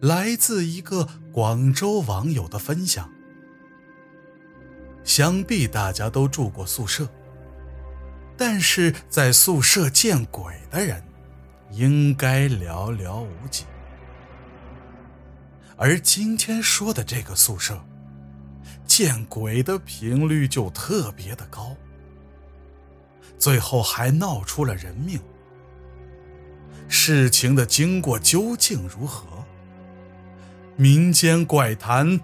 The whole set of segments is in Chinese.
来自一个广州网友的分享，想必大家都住过宿舍，但是在宿舍见鬼的人应该寥寥无几。而今天说的这个宿舍，见鬼的频率就特别的高，最后还闹出了人命。事情的经过究竟如何？民间怪谈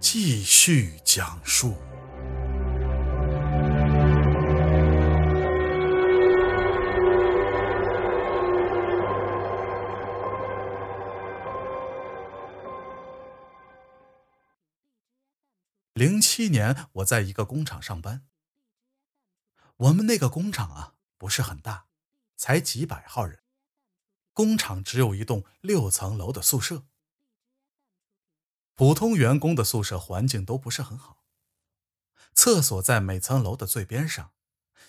继续讲述。零七年，我在一个工厂上班。我们那个工厂啊，不是很大，才几百号人。工厂只有一栋六层楼的宿舍。普通员工的宿舍环境都不是很好，厕所在每层楼的最边上，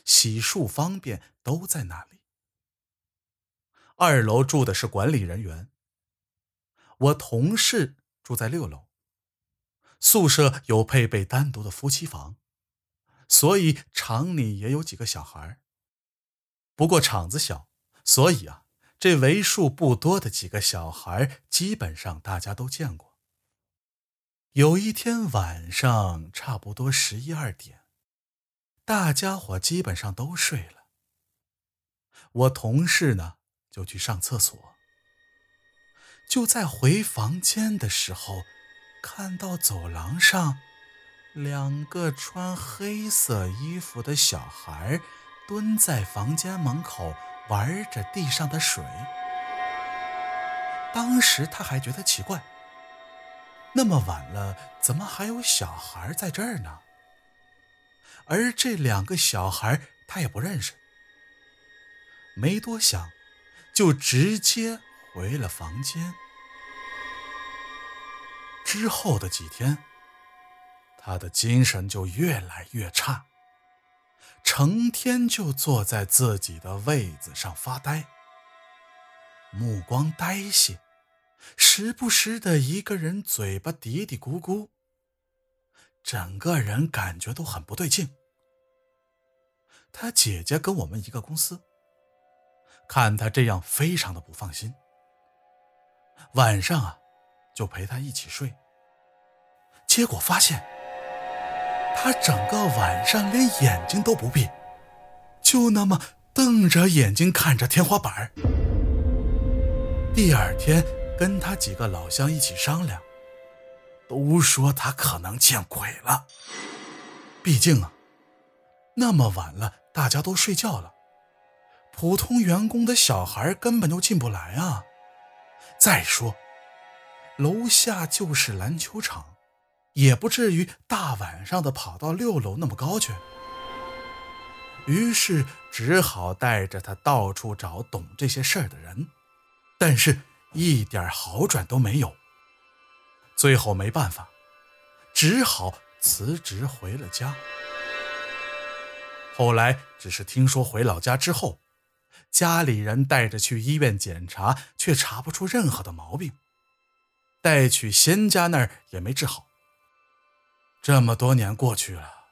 洗漱方便都在那里。二楼住的是管理人员，我同事住在六楼。宿舍有配备单独的夫妻房，所以厂里也有几个小孩。不过厂子小，所以啊，这为数不多的几个小孩，基本上大家都见过。有一天晚上，差不多十一二点，大家伙基本上都睡了。我同事呢，就去上厕所。就在回房间的时候，看到走廊上两个穿黑色衣服的小孩蹲在房间门口玩着地上的水。当时他还觉得奇怪。那么晚了，怎么还有小孩在这儿呢？而这两个小孩他也不认识，没多想，就直接回了房间。之后的几天，他的精神就越来越差，成天就坐在自己的位子上发呆，目光呆滞。时不时的一个人嘴巴嘀嘀咕咕，整个人感觉都很不对劲。他姐姐跟我们一个公司，看他这样非常的不放心。晚上啊，就陪他一起睡。结果发现，他整个晚上连眼睛都不闭，就那么瞪着眼睛看着天花板。第二天。跟他几个老乡一起商量，都说他可能见鬼了。毕竟啊，那么晚了，大家都睡觉了，普通员工的小孩根本就进不来啊。再说，楼下就是篮球场，也不至于大晚上的跑到六楼那么高去。于是只好带着他到处找懂这些事儿的人，但是。一点好转都没有，最后没办法，只好辞职回了家。后来只是听说回老家之后，家里人带着去医院检查，却查不出任何的毛病，带去仙家那儿也没治好。这么多年过去了，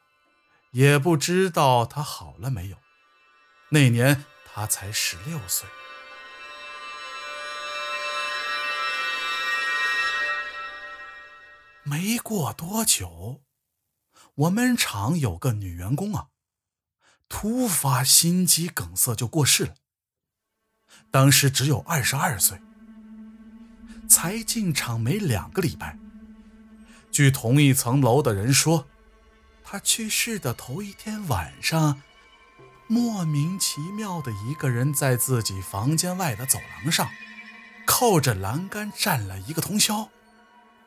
也不知道他好了没有。那年他才十六岁。没过多久，我们厂有个女员工啊，突发心肌梗塞就过世了。当时只有二十二岁，才进厂没两个礼拜。据同一层楼的人说，她去世的头一天晚上，莫名其妙的一个人在自己房间外的走廊上，靠着栏杆站了一个通宵。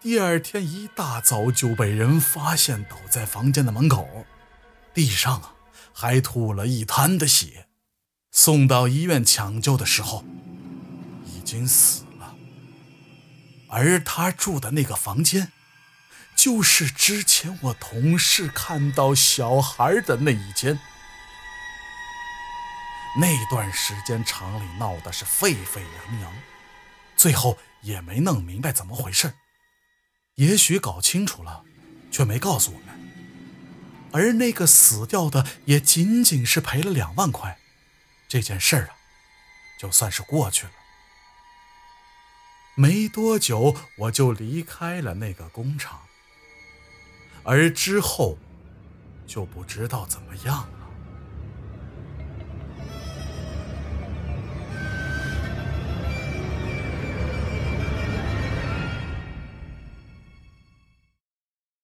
第二天一大早就被人发现倒在房间的门口，地上啊还吐了一滩的血。送到医院抢救的时候，已经死了。而他住的那个房间，就是之前我同事看到小孩的那一间。那段时间厂里闹的是沸沸扬扬，最后也没弄明白怎么回事。也许搞清楚了，却没告诉我们。而那个死掉的也仅仅是赔了两万块，这件事儿啊，就算是过去了。没多久，我就离开了那个工厂，而之后就不知道怎么样了。